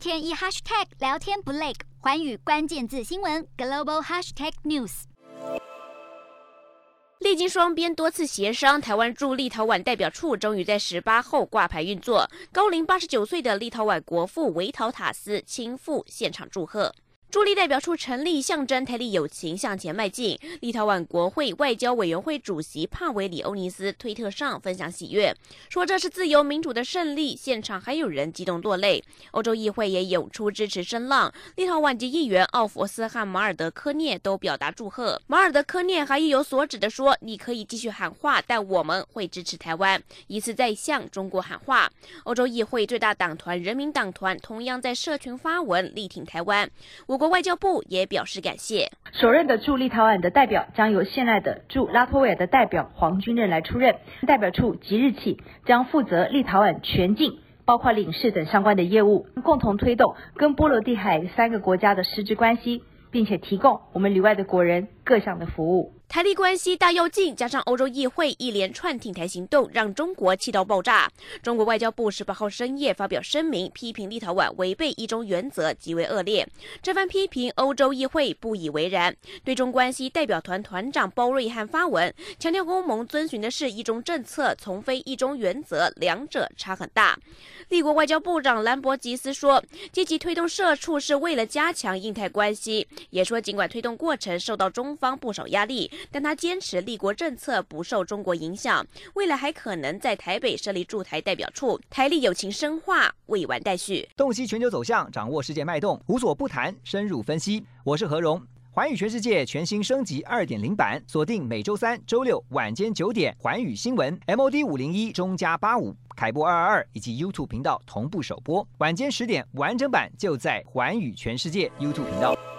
天一 hashtag 聊天不累，环宇关键字新闻 global hashtag news。历经双边多次协商，台湾驻立陶宛代表处终于在十八号挂牌运作。高龄八十九岁的立陶宛国父维陶塔斯亲赴现场祝贺。驻立代表处成立，象征台立友情向前迈进。立陶宛国会外交委员会主席帕维里欧尼斯推特上分享喜悦，说这是自由民主的胜利。现场还有人激动落泪。欧洲议会也涌出支持声浪，立陶宛籍议员奥弗斯和马尔德科涅都表达祝贺。马尔德科涅还意有所指地说：“你可以继续喊话，但我们会支持台湾。”一次在向中国喊话。欧洲议会最大党团人民党团同样在社群发文力挺台湾。我。国外交部也表示感谢。首任的驻立陶宛的代表将由现在的驻拉脱维亚的代表黄军任来出任。代表处即日起将负责立陶宛全境，包括领事等相关的业务，共同推动跟波罗的海三个国家的实质关系，并且提供我们里外的国人各项的服务。台立关系大跃进，加上欧洲议会一连串挺台行动，让中国气到爆炸。中国外交部十八号深夜发表声明，批评立陶宛违背一中原则，极为恶劣。这番批评，欧洲议会不以为然。对中关系代表团团长鲍瑞汉发文，强调欧盟遵循的是一中政策，从非一中原则，两者差很大。立国外交部长兰博吉斯说，积极推动社畜是为了加强印太关系，也说尽管推动过程受到中方不少压力。但他坚持立国政策不受中国影响，未来还可能在台北设立驻台代表处，台立友情深化未完待续。洞悉全球走向，掌握世界脉动，无所不谈，深入分析。我是何荣，寰宇全世界全新升级二点零版，锁定每周三、周六晚间九点，寰宇新闻 MOD 五零一中加八五凯播二二二以及 YouTube 频道同步首播，晚间十点完整版就在寰宇全世界 YouTube 频道。